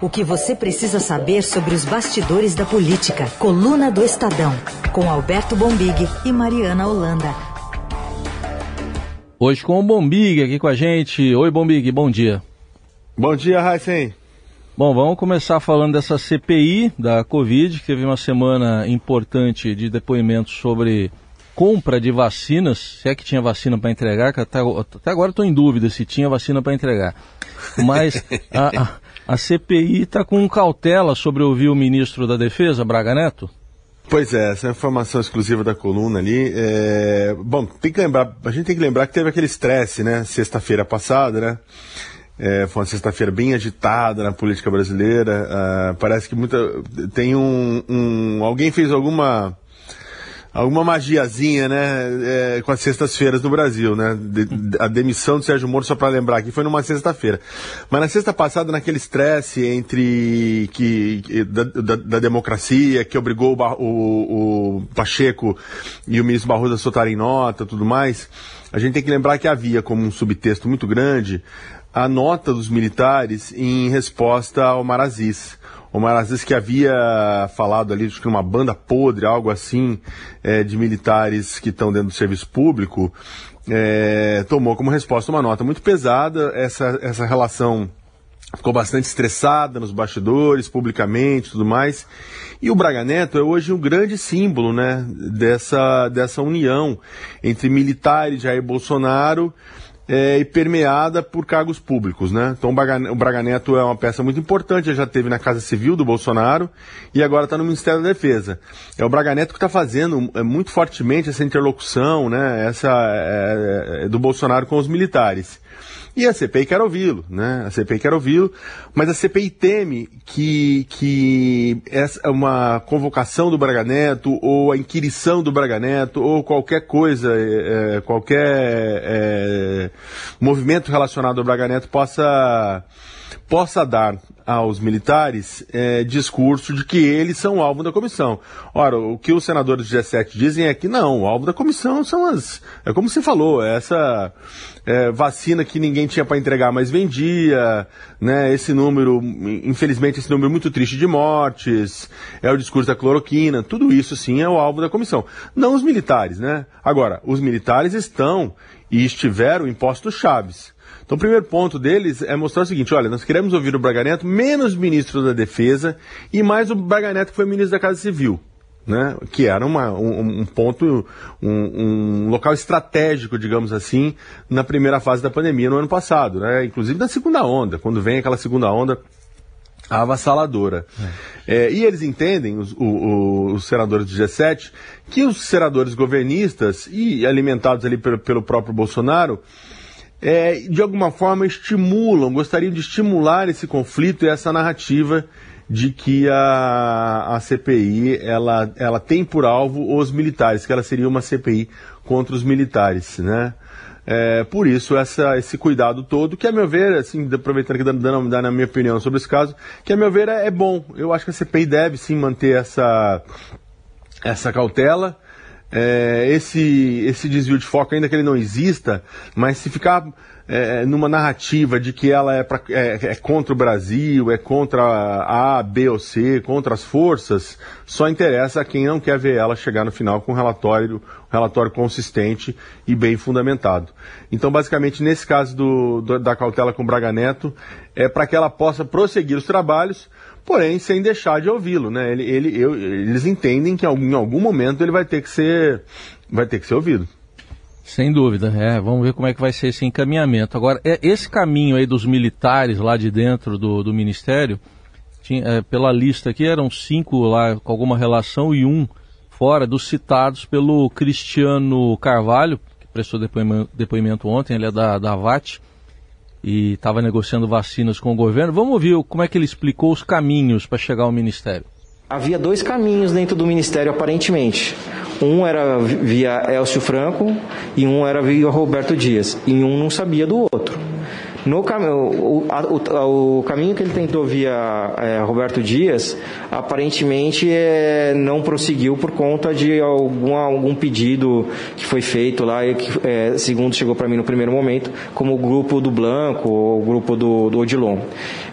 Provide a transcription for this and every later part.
O que você precisa saber sobre os bastidores da política. Coluna do Estadão. Com Alberto Bombig e Mariana Holanda. Hoje com o Bombig aqui com a gente. Oi, Bombig, bom dia. Bom dia, Raíssen. Bom, vamos começar falando dessa CPI da Covid, que teve uma semana importante de depoimentos sobre compra de vacinas, se é que tinha vacina para entregar, que até, até agora estou em dúvida se tinha vacina para entregar. Mas a, a, CPI está com cautela sobre ouvir o ministro da Defesa, Braga Neto? Pois é, essa é informação exclusiva da coluna ali. É... Bom, tem que lembrar, a gente tem que lembrar que teve aquele estresse, né? Sexta-feira passada, né? É, foi uma sexta-feira bem agitada na política brasileira. Uh, parece que muita tem um, um, alguém fez alguma alguma magiazinha, né, é, com as sextas-feiras no Brasil, né? De, a demissão do Sérgio Moro, só para lembrar aqui, foi numa sexta-feira. Mas na sexta passada, naquele estresse entre que da, da, da, democracia, que obrigou o, o, o, Pacheco e o ministro Barroso a soltarem nota, tudo mais, a gente tem que lembrar que havia como um subtexto muito grande a nota dos militares em resposta ao Marazis. O Marazes que havia falado ali de uma banda podre, algo assim, é, de militares que estão dentro do serviço público, é, tomou como resposta uma nota muito pesada. Essa, essa relação ficou bastante estressada nos bastidores, publicamente tudo mais. E o Braga Neto é hoje um grande símbolo né, dessa, dessa união entre militares Jair Bolsonaro é, e permeada por cargos públicos, né? Então o Braga, Neto é uma peça muito importante, já teve na Casa Civil do Bolsonaro e agora está no Ministério da Defesa. É o Braga Neto que está fazendo é, muito fortemente essa interlocução, né? Essa é, é, do Bolsonaro com os militares. E a CPI quer ouvi-lo, né? A CPI quer ouvi-lo, mas a CPI teme que, que essa uma convocação do Braga Neto, ou a inquirição do Braga Neto, ou qualquer coisa, é, qualquer é, movimento relacionado ao Braga Neto possa possa dar aos militares é, discurso de que eles são alvo da comissão. Ora, o que os senadores do G7 dizem é que não, o alvo da comissão são as. É como você falou, essa é, vacina que ninguém tinha para entregar, mas vendia, né? Esse número, infelizmente, esse número muito triste de mortes, é o discurso da cloroquina, tudo isso sim é o alvo da comissão. Não os militares, né? Agora, os militares estão e estiveram em postos chaves. Então, o primeiro ponto deles é mostrar o seguinte: olha, nós queremos ouvir o Braga Neto, menos ministro da Defesa e mais o Braga Neto, que foi ministro da Casa Civil. Né, que era uma, um, um, ponto, um, um, local estratégico, digamos assim, na primeira fase da pandemia no ano passado, né, inclusive na segunda onda, quando vem aquela segunda onda avassaladora. É. É, e eles entendem, os, os, os, senadores do G7, que os senadores governistas e alimentados ali pelo, pelo próprio Bolsonaro é, de alguma forma estimulam, gostariam de estimular esse conflito e essa narrativa de que a, a CPI ela, ela tem por alvo os militares, que ela seria uma CPI contra os militares, né? É, por isso, essa, esse cuidado todo, que a meu ver, assim, aproveitando aqui dando, dando, dando a minha opinião sobre esse caso, que a meu ver é, é bom. Eu acho que a CPI deve sim manter essa, essa cautela, é, esse, esse desvio de foco, ainda que ele não exista, mas se ficar é, numa narrativa de que ela é, pra, é, é, contra o Brasil, é contra A, B ou C, contra as forças, só interessa a quem não quer ver ela chegar no final com um relatório, um relatório consistente e bem fundamentado. Então, basicamente, nesse caso do, do da cautela com Braga Neto, é para que ela possa prosseguir os trabalhos, porém sem deixar de ouvi-lo, né? Ele, ele, eles entendem que em algum momento ele vai ter que ser, vai ter que ser ouvido. Sem dúvida, é. Vamos ver como é que vai ser esse encaminhamento. Agora, é, esse caminho aí dos militares lá de dentro do, do Ministério, tinha, é, pela lista aqui, eram cinco lá com alguma relação e um fora dos citados pelo Cristiano Carvalho, que prestou depoimento, depoimento ontem, ele é da, da VAT e estava negociando vacinas com o governo. Vamos ouvir como é que ele explicou os caminhos para chegar ao Ministério. Havia dois caminhos dentro do Ministério, aparentemente. Um era via Elcio Franco e um era via Roberto Dias. E um não sabia do outro. No cam o, o, o, caminho que ele tentou via é, Roberto Dias, aparentemente é, não prosseguiu por conta de algum, algum pedido que foi feito lá, e que, é, segundo chegou para mim no primeiro momento, como o grupo do Blanco ou o grupo do, do Odilon.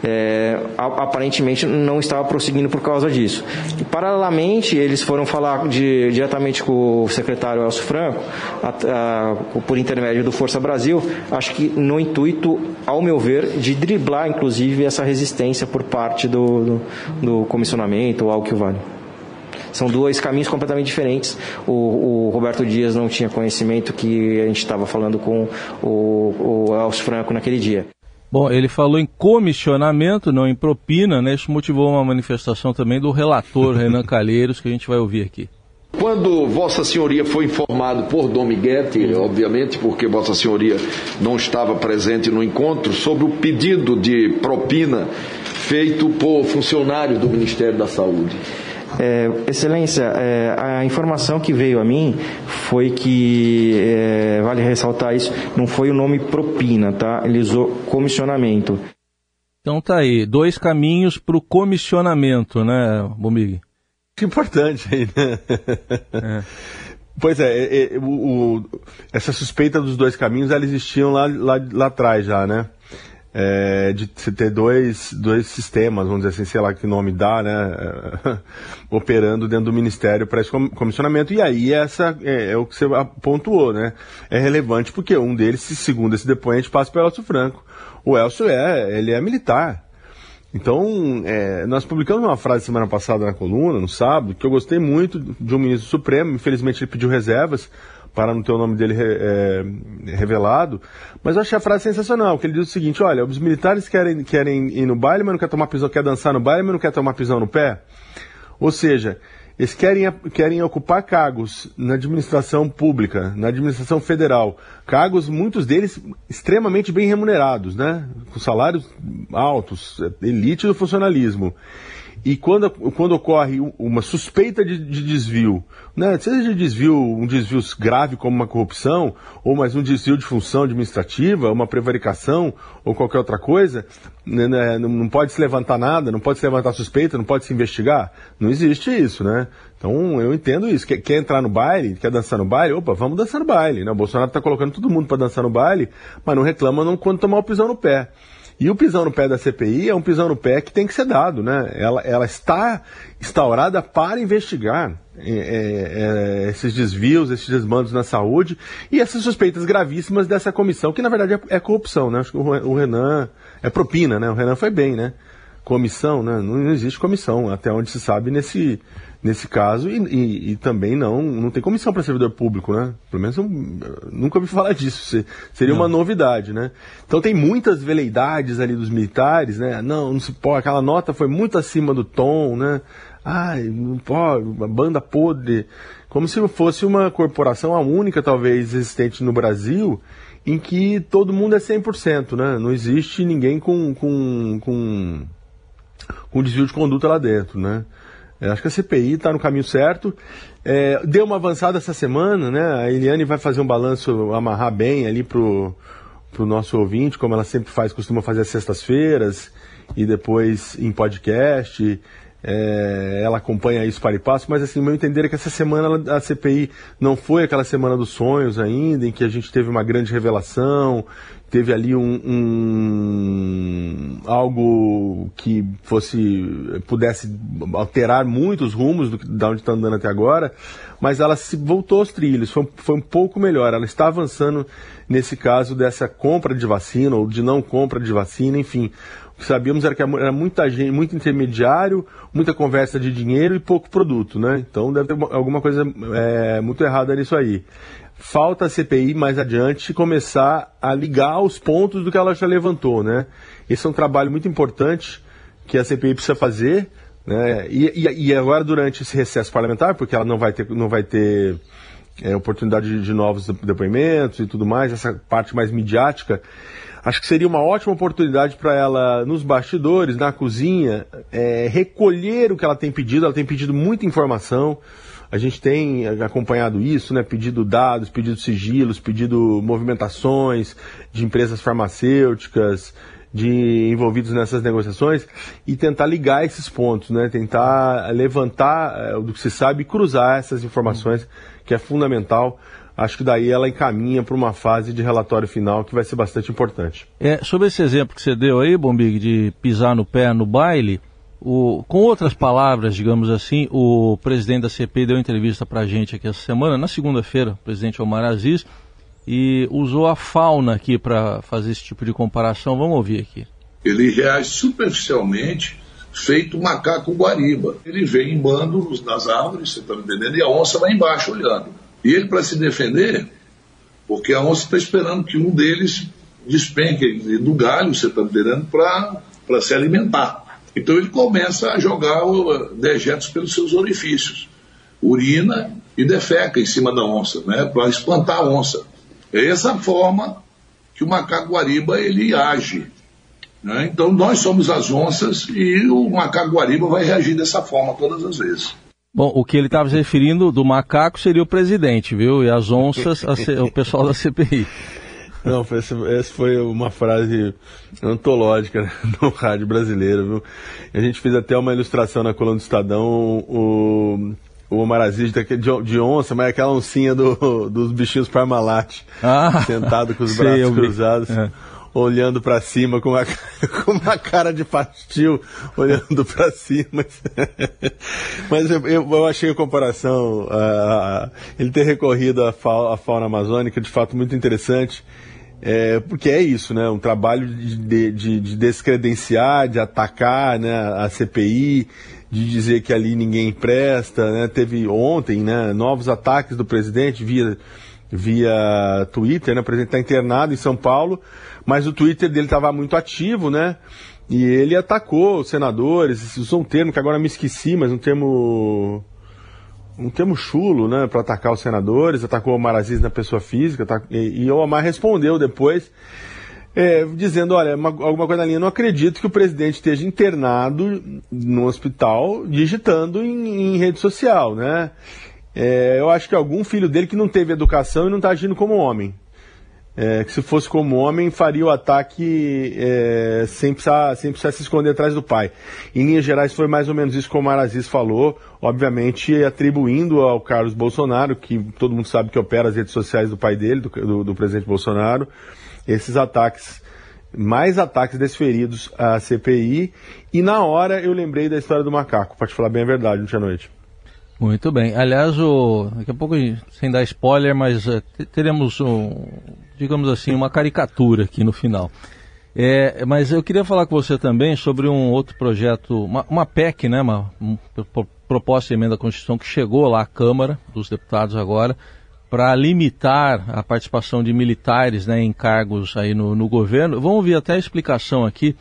É, aparentemente não estava prosseguindo por causa disso. E, paralelamente, eles foram falar de, diretamente com o secretário Elcio Franco, a, a, por intermédio do Força Brasil, acho que no intuito ao meu ver, de driblar, inclusive, essa resistência por parte do, do, do comissionamento ou algo que vale. São dois caminhos completamente diferentes. O, o, Roberto Dias não tinha conhecimento que a gente estava falando com o, o Elcio Franco naquele dia. Bom, ele falou em comissionamento, não em propina, né? Isso motivou uma manifestação também do relator Renan Calheiros, que a gente vai ouvir aqui. Quando Vossa Senhoria foi informado por Dominguete, obviamente, porque Vossa Senhoria não estava presente no encontro, sobre o pedido de propina feito por funcionários do Ministério da Saúde. É, excelência, é, a informação que veio a mim foi que, é, vale ressaltar isso, não foi o nome propina, tá? Ele usou comissionamento. Então tá aí, dois caminhos para o comissionamento, né, Bomig? importante aí, né? É. Pois é, é, é o, o, essa suspeita dos dois caminhos, elas existiam lá, lá, lá atrás já, né? É, de ter dois, dois sistemas, vamos dizer assim, sei lá que nome dá, né? operando dentro do Ministério para esse comissionamento. E aí essa é, é, o que você pontuou, né? É relevante porque um deles, segundo esse depoente, passa pelo Elcio Franco. O Elcio é, ele é militar. Então, é, nós publicamos uma frase semana passada na coluna, no sábado, que eu gostei muito de um ministro supremo, infelizmente ele pediu reservas para não ter o nome dele é, revelado, mas eu achei a frase sensacional, que ele diz o seguinte, olha, os militares querem, querem ir no baile, mas não quer tomar prisão, quer dançar no baile, mas não quer tomar prisão no pé. Ou seja, eles querem, querem ocupar cargos na administração pública, na administração federal. Cargos, muitos deles extremamente bem remunerados, né? Com salários altos, elite do funcionalismo. E quando, quando ocorre uma suspeita de, de, desvio, né, seja de desvio, um desvio grave como uma corrupção, ou mais um desvio de função administrativa, uma prevaricação, ou qualquer outra coisa, né, né, não pode se levantar nada, não pode se levantar suspeita, não pode se investigar. Não existe isso, né? Então eu entendo isso. Quer, quer entrar no baile, quer dançar no baile? Opa, vamos dançar no baile. Né? O Bolsonaro está colocando todo mundo para dançar no baile, mas não reclama não, quando tomar o pisão no pé. E o pisão no pé da CPI é um pisão no pé que tem que ser dado, né? Ela, ela está instaurada para investigar é, é, é esses desvios, esses desmandos na saúde e essas suspeitas gravíssimas dessa comissão, que na verdade é, é corrupção, né? Acho que o Renan é propina, né? O Renan foi bem, né? Comissão, né? Não existe comissão, até onde se sabe nesse, nesse caso, e, e, e, também não, não tem comissão para servidor público, né? Pelo menos eu nunca ouvi falar disso. Seria não. uma novidade, né? Então tem muitas veleidades ali dos militares, né? Não, não se pode, aquela nota foi muito acima do tom, né? Ai, não pode, uma banda podre. Como se fosse uma corporação, a única talvez existente no Brasil, em que todo mundo é 100%, né? Não existe ninguém com, com, com, com desvio de conduta lá dentro, né? Eu acho que a CPI está no caminho certo. É, deu uma avançada essa semana, né? A Eliane vai fazer um balanço, amarrar bem ali pro, pro nosso ouvinte, como ela sempre faz, costuma fazer às sextas-feiras e depois em podcast. É, ela acompanha isso para e passo, mas assim, meu entender é que essa semana a CPI não foi aquela semana dos sonhos ainda, em que a gente teve uma grande revelação, teve ali um, um, algo que fosse pudesse alterar muitos rumos do, da onde está andando até agora, mas ela se voltou aos trilhos, foi, foi um pouco melhor. Ela está avançando nesse caso dessa compra de vacina ou de não compra de vacina, enfim. O que sabíamos era que era muita gente, muito intermediário, muita conversa de dinheiro e pouco produto, né? Então deve ter alguma coisa é, muito errada nisso aí falta a CPI mais adiante começar a ligar os pontos do que ela já levantou, né? Esse é um trabalho muito importante que a CPI precisa fazer, né? E, e, e agora durante esse recesso parlamentar, porque ela não vai ter, não vai ter é, oportunidade de, de novos depoimentos e tudo mais, essa parte mais midiática, acho que seria uma ótima oportunidade para ela, nos bastidores, na cozinha, é, recolher o que ela tem pedido. Ela tem pedido muita informação. A gente tem acompanhado isso, né? Pedido dados, pedido sigilos, pedido movimentações de empresas farmacêuticas, de envolvidos nessas negociações e tentar ligar esses pontos, né? Tentar levantar é, do que se sabe e cruzar essas informações, que é fundamental. Acho que daí ela encaminha para uma fase de relatório final que vai ser bastante importante. É, sobre esse exemplo que você deu aí, Bombig, de pisar no pé no baile, o, com outras palavras, digamos assim, o presidente da CPI deu entrevista para a gente aqui essa semana, na segunda-feira, o presidente Omar Aziz, e usou a fauna aqui para fazer esse tipo de comparação. Vamos ouvir aqui. Ele reage superficialmente, feito macaco guariba. Ele vem em bando nas árvores, você está entendendo? E a onça vai embaixo olhando. E ele, para se defender, porque a onça está esperando que um deles despenque do galho, você está entendendo, para se alimentar. Então ele começa a jogar dejetos pelos seus orifícios, urina e defeca em cima da onça, né, para espantar a onça. É essa forma que o macaco guariba ele age. Né? Então nós somos as onças e o macaco guariba vai reagir dessa forma todas as vezes. Bom, o que ele estava se referindo do macaco seria o presidente, viu? E as onças, o pessoal da CPI. Não, essa foi uma frase antológica né, no rádio brasileiro, viu? A gente fez até uma ilustração na coluna do Estadão, o, o Omar Aziz de, onça, mas é aquela oncinha do, dos bichinhos Parmalat, ah, sentado com os sei, braços cruzados. É. Olhando para cima com uma, com uma cara de pastil, olhando para cima. Mas eu, eu, achei a comparação, uh, ele ter recorrido à fauna amazônica, de fato muito interessante. É, porque é isso, né? Um trabalho de, de, de, descredenciar, de atacar né, a CPI, de dizer que ali ninguém presta, né? Teve ontem, né, novos ataques do presidente via, via Twitter, né? O presidente está internado em São Paulo, mas o Twitter dele estava muito ativo, né? E ele atacou os senadores, usou um termo que agora me esqueci, mas um termo um termo chulo, né, para atacar os senadores, atacou o Omar Aziz na pessoa física, tá, e, e o Omar respondeu depois é, dizendo, olha, uma, alguma coisa na linha, não acredito que o presidente esteja internado no hospital digitando em, em rede social, né? É, eu acho que algum filho dele que não teve educação e não está agindo como homem. É, que se fosse como homem faria o ataque é, sem, precisar, sem precisar se esconder atrás do pai. Em linhas gerais foi mais ou menos isso que o Maraziz falou, obviamente atribuindo ao Carlos Bolsonaro, que todo mundo sabe que opera as redes sociais do pai dele, do, do, do presidente Bolsonaro, esses ataques, mais ataques desferidos à CPI. E na hora eu lembrei da história do macaco, para te falar bem a verdade, ontem à noite. Muito bem. Aliás, o, daqui a pouco, sem dar spoiler, mas uh, teremos, um, digamos assim, uma caricatura aqui no final. É, mas eu queria falar com você também sobre um outro projeto, uma, uma PEC, né, uma, uma proposta de emenda à Constituição que chegou lá à Câmara dos Deputados agora, para limitar a participação de militares né, em cargos aí no, no governo. Vamos ouvir até a explicação aqui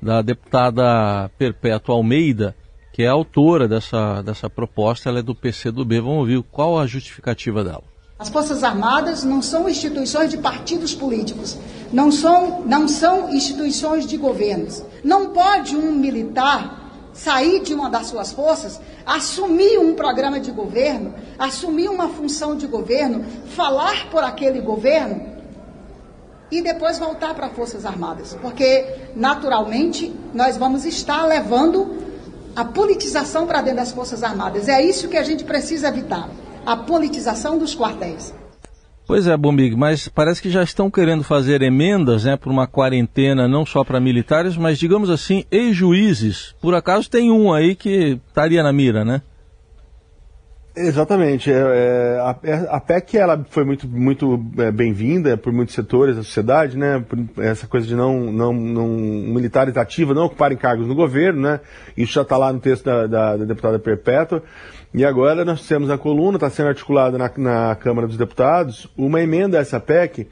da deputada Perpétua Almeida, que é autora dessa, dessa proposta, ela é do PCdoB. Vamos ouvir qual a justificativa dela. As Forças Armadas não são instituições de partidos políticos, não são, não são instituições de governos. Não pode um militar sair de uma das suas forças, assumir um programa de governo, assumir uma função de governo, falar por aquele governo e depois voltar para as Forças Armadas. Porque, naturalmente, nós vamos estar levando a politização para dentro das Forças Armadas. É isso que a gente precisa evitar a politização dos quartéis. Pois é, Bombig, mas parece que já estão querendo fazer emendas né, por uma quarentena não só para militares, mas digamos assim, ex-juízes. Por acaso tem um aí que estaria na mira, né? Exatamente. É, é, a, é, a, PEC ela foi muito, muito é, bem-vinda por muitos setores da sociedade, né? Por essa coisa de não, não, não militares ativos não ocuparem cargos no governo, né? Isso já está lá no texto da, da, da deputada Perpétua. E agora nós temos a coluna, está sendo articulada na, na, Câmara dos Deputados, uma emenda a essa PEC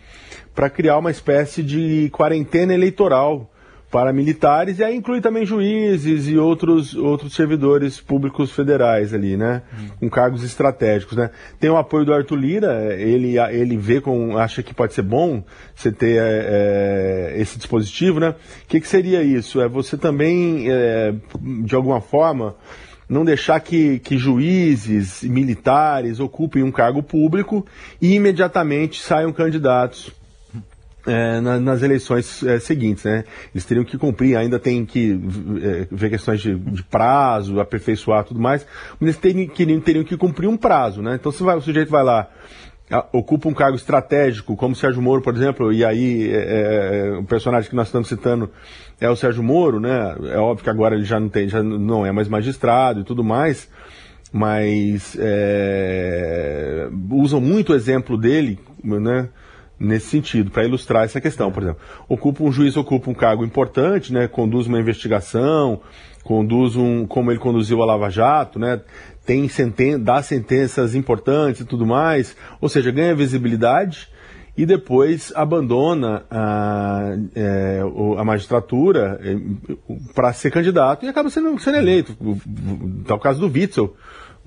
para criar uma espécie de quarentena eleitoral para militares, e aí inclui também juízes e outros, outros servidores públicos federais ali, né? Hum. Com cargos estratégicos, né? Tem o apoio do Arthur Lira, ele, ele vê com, acha que pode ser bom você ter é, esse dispositivo, né? O que, que seria isso? É você também, é, de alguma forma, não deixar que, que juízes militares ocupem um cargo público e imediatamente saiam candidatos é, na, nas eleições é, seguintes, né? Eles teriam que cumprir, ainda tem que é, ver questões de, de, prazo, aperfeiçoar tudo mais, mas eles teriam, teriam, teriam que cumprir um prazo, né? Então se vai, o sujeito vai lá, ocupa um cargo estratégico, como Sérgio Moro, por exemplo, e aí é, é, o personagem que nós estamos citando é o Sérgio Moro, né? É óbvio que agora ele já não tem, já não é mais magistrado e tudo mais, mas é, usam muito o exemplo dele, né? Nesse sentido, para ilustrar essa questão, por exemplo. Ocupa um juiz ocupa um cargo importante, né, conduz uma investigação, conduz um, como ele conduziu a Lava Jato, né, tem senten dá sentenças importantes e tudo mais, ou seja, ganha visibilidade e depois abandona a, é, a magistratura é, para ser candidato e acaba sendo, sendo eleito. Tá o caso do Witzel,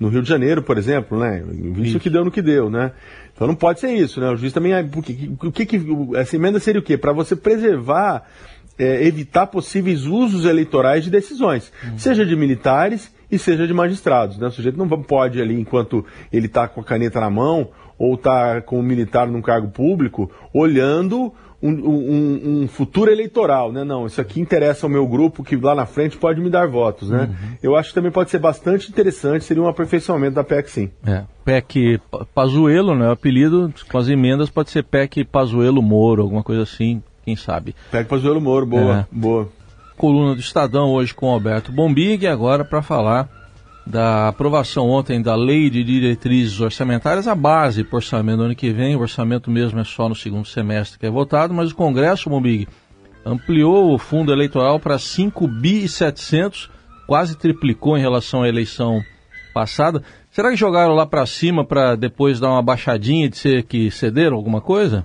no Rio de Janeiro, por exemplo, né? Isso que deu no que deu, né? Então não pode ser isso, né? O juiz também. Porque, o que, que essa emenda seria o quê? Para você preservar, é, evitar possíveis usos eleitorais de decisões, uhum. seja de militares e seja de magistrados. Né? O sujeito não pode ali, enquanto ele está com a caneta na mão ou está com o militar num cargo público, olhando um, um, um, futuro eleitoral, né? Não, isso aqui interessa ao meu grupo que lá na frente pode me dar votos, né? Uhum. Eu acho que também pode ser bastante interessante, seria um aperfeiçoamento da PEC, sim. É, PEC Pazuelo, né? O apelido com as emendas pode ser PEC Pazuelo Moro, alguma coisa assim, quem sabe. PEC Pazuelo Moro, boa, é. boa. Coluna do Estadão hoje com Alberto Bombig, agora para falar da aprovação ontem da Lei de Diretrizes Orçamentárias, a base para o orçamento do ano que vem. O orçamento mesmo é só no segundo semestre que é votado, mas o Congresso, Bombig, ampliou o fundo eleitoral para 5 bi e 700, quase triplicou em relação à eleição passada. Será que jogaram lá para cima para depois dar uma baixadinha de ser que cederam alguma coisa?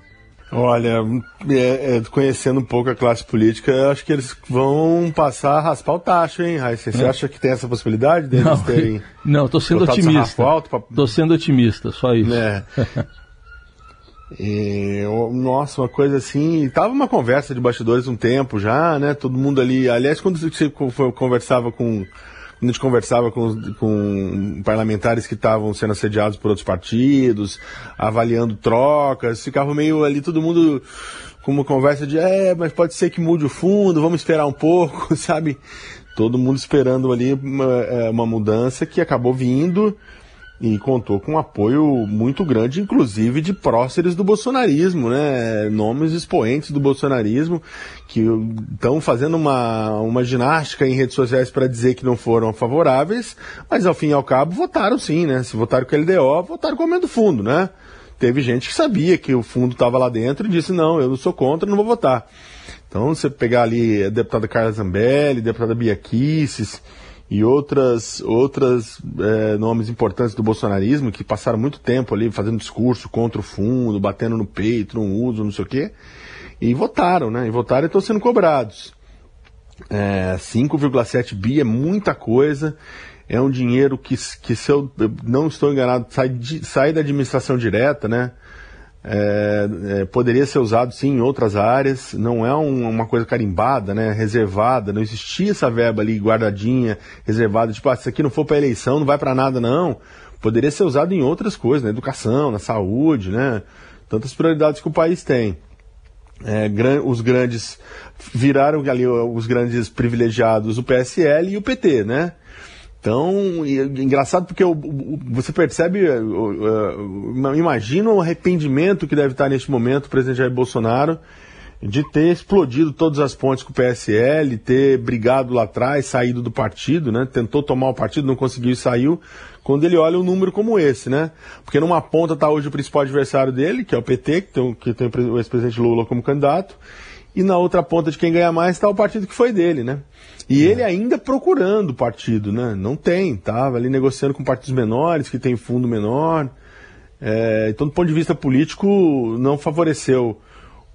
Olha, é, é, conhecendo um pouco a classe política, acho que eles vão passar a raspar o tacho, hein, Raíssa? Você é. acha que tem essa possibilidade deles não, terem. Não, estou sendo otimista. Estou pra... sendo otimista, só isso. É. E, nossa, uma coisa assim. Tava uma conversa de bastidores um tempo já, né? Todo mundo ali. Aliás, quando você conversava com a gente conversava com, com parlamentares que estavam sendo assediados por outros partidos, avaliando trocas, ficava meio ali todo mundo com uma conversa de, é, mas pode ser que mude o fundo, vamos esperar um pouco, sabe? Todo mundo esperando ali uma, é, uma mudança que acabou vindo e contou com um apoio muito grande, inclusive de próceres do bolsonarismo, né? Nomes expoentes do bolsonarismo que estão fazendo uma, uma ginástica em redes sociais para dizer que não foram favoráveis, mas ao fim e ao cabo votaram sim, né? Se votaram com a LDO, votaram com o do fundo, né? Teve gente que sabia que o fundo estava lá dentro e disse, não, eu não sou contra, não vou votar. Então, você pegar ali a deputada Carla Zambelli, a deputada Bia Kisses, e outras, outras é, nomes importantes do bolsonarismo que passaram muito tempo ali fazendo discurso contra o fundo, batendo no peito, não uso, não sei o quê, e votaram, né? E votaram e estão sendo cobrados. É, 5,7 bi é muita coisa, é um dinheiro que, que se eu não estou enganado, sai, de, sai da administração direta, né? É, é, poderia ser usado sim em outras áreas, não é um, uma coisa carimbada, né, reservada, não existia essa verba ali guardadinha, reservada, tipo, ah, se aqui não for para eleição, não vai para nada não. Poderia ser usado em outras coisas, na educação, na saúde, né, tantas prioridades que o país tem. É, gran, os grandes viraram ali os grandes privilegiados, o PSL e o PT, né? Então, engraçado porque você percebe, imagina o arrependimento que deve estar neste momento o presidente Jair Bolsonaro de ter explodido todas as pontes com o PSL, ter brigado lá atrás, saído do partido, né? Tentou tomar o partido, não conseguiu e saiu. Quando ele olha um número como esse, né? Porque numa ponta está hoje o principal adversário dele, que é o PT, que tem o ex-presidente Lula como candidato, e na outra ponta de quem ganha mais está o partido que foi dele, né? E é. ele ainda procurando partido, né? Não tem, estava ali negociando com partidos menores, que tem fundo menor. É, então, do ponto de vista político, não favoreceu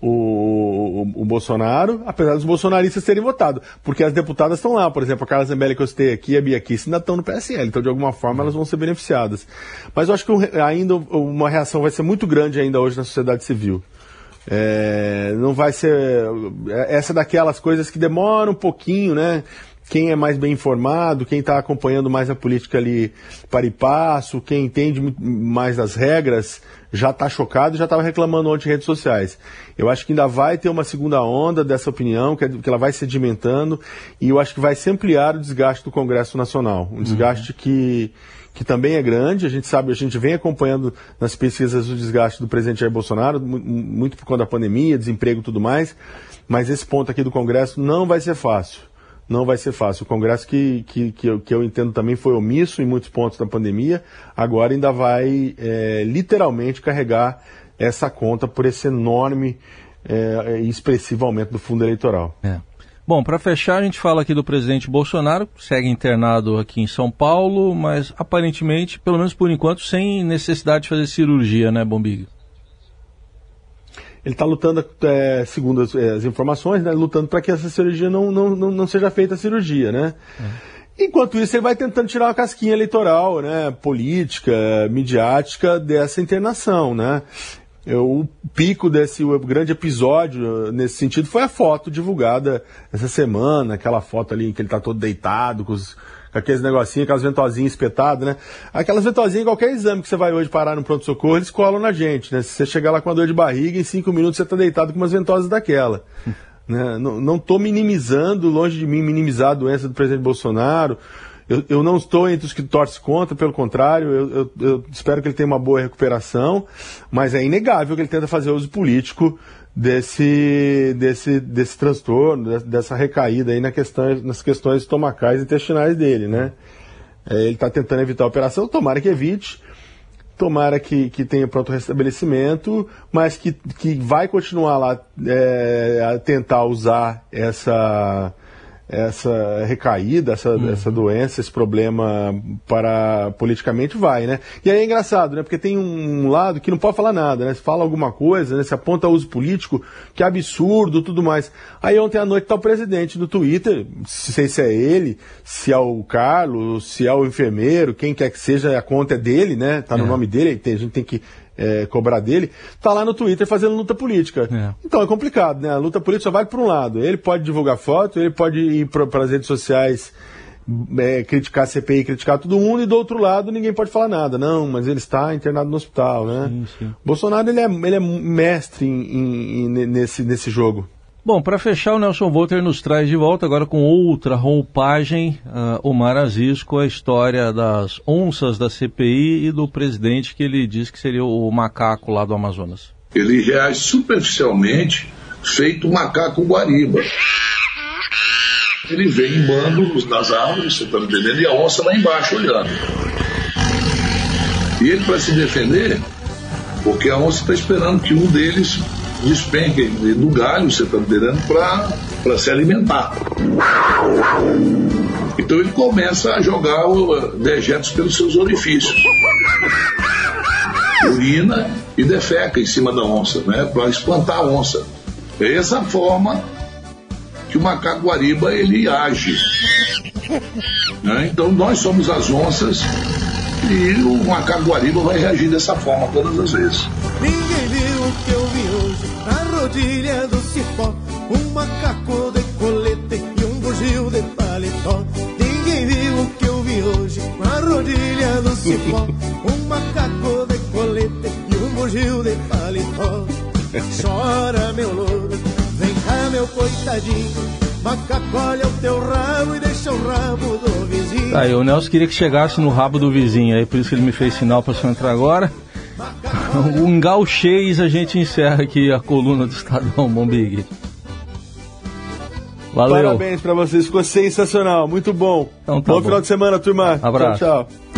o, o, o, Bolsonaro, apesar dos bolsonaristas terem votado. Porque as deputadas estão lá, por exemplo, a Carla Zambelli que eu citei aqui, a Bia Kiss, ainda estão no PSL, então de alguma forma elas vão ser beneficiadas. Mas eu acho que ainda uma reação vai ser muito grande ainda hoje na sociedade civil. É, não vai ser. É, essa é daquelas coisas que demoram um pouquinho, né? quem é mais bem informado, quem está acompanhando mais a política ali para e passo, quem entende mais das regras, já está chocado já estava reclamando ontem em redes sociais. Eu acho que ainda vai ter uma segunda onda dessa opinião, que, ela vai sedimentando, e eu acho que vai se ampliar o desgaste do Congresso Nacional. Um desgaste uhum. que, que também é grande, a gente sabe, a gente vem acompanhando nas pesquisas o desgaste do presidente Jair Bolsonaro, muito por conta da pandemia, desemprego e tudo mais, mas esse ponto aqui do Congresso não vai ser fácil não vai ser fácil. O Congresso que, que, que, eu, que eu entendo também foi omisso em muitos pontos da pandemia, agora ainda vai é, literalmente carregar essa conta por esse enorme é, e expressivo aumento do fundo eleitoral. É. Bom, para fechar, a gente fala aqui do presidente Bolsonaro, segue internado aqui em São Paulo, mas aparentemente, pelo menos por enquanto, sem necessidade de fazer cirurgia, né, Bombig? ele está lutando, é, segundo as, é, as informações, né, lutando para que essa cirurgia não, não, não, não, seja feita a cirurgia, né? É. Enquanto isso, ele vai tentando tirar uma casquinha eleitoral, né, política, midiática dessa internação, né? O pico desse grande episódio nesse sentido foi a foto divulgada essa semana, aquela foto ali em que ele está todo deitado, com os com aqueles negocinhos, aquelas ventosinhas espetadas, né? Aquelas ventosinhas, qualquer exame que você vai hoje parar no pronto-socorro, eles colam na gente, né? Se você chegar lá com uma dor de barriga, em cinco minutos você está deitado com umas ventosas daquela. né? Não estou minimizando, longe de mim minimizar a doença do presidente Bolsonaro. Eu, eu não estou entre os que torcem contra, pelo contrário, eu, eu, eu espero que ele tenha uma boa recuperação, mas é inegável que ele tenta fazer uso político desse, desse, desse transtorno, dessa recaída aí na questão, nas questões estomacais e intestinais dele, né? É, ele está tentando evitar a operação, tomara que evite, tomara que, que tenha pronto restabelecimento, mas que, que vai continuar lá é, a tentar usar essa essa recaída, essa, uhum. essa doença, esse problema para politicamente vai, né? E aí é engraçado, né? Porque tem um lado que não pode falar nada, né? Se fala alguma coisa, né? Se aponta uso político, que absurdo, tudo mais. Aí ontem à noite tá o presidente do Twitter, sei se é ele, se é o Carlos, se é o enfermeiro, quem quer que seja, a conta é dele, né? Tá no é. nome dele, a gente tem que é, cobrar dele, tá lá no Twitter fazendo luta política. É. Então é complicado, né? A luta política só vai para um lado. Ele pode divulgar foto, ele pode ir para as redes sociais é, criticar a CPI, criticar todo mundo, e do outro lado ninguém pode falar nada. Não, mas ele está internado no hospital, né? Sim, sim. Bolsonaro ele é, ele é mestre em, em, em, nesse, nesse jogo. Bom, para fechar, o Nelson Volter nos traz de volta agora com outra roupagem, uh, Omar Aziz, com a história das onças da CPI e do presidente que ele diz que seria o macaco lá do Amazonas. Ele reage superficialmente, feito macaco guariba. Ele vem em bando nas árvores, você está entendendo, e a onça lá embaixo olhando. E ele, para se defender, porque a onça está esperando que um deles despenca no galho, você está entendendo, para se alimentar. Então ele começa a jogar dejetos pelos seus orifícios. Urina e defeca em cima da onça, né, para espantar a onça. É essa forma que o macaco guariba ele age. Né? Então nós somos as onças e o macaco guariba vai reagir dessa forma todas as vezes. Ninguém viu o que eu vi hoje rodilha do cipó, um macaco de colete e um bugio de paletó. Ninguém viu o que eu vi hoje, uma rodilha do cipó, um macaco de colete e um bugio de paletó. Chora meu louro, vem cá meu coitadinho. Macaco, olha o teu rabo e deixa o rabo do vizinho. Aí, o Nelson queria que chegasse no rabo do vizinho, aí por isso que ele me fez sinal para você entrar agora. Um gauchês a gente encerra aqui a coluna do Estadão Bombig. Valeu. Parabéns para vocês, ficou sensacional, muito bom. Então, tá bom, bom final de semana, turma. Abraço. Tchau, tchau.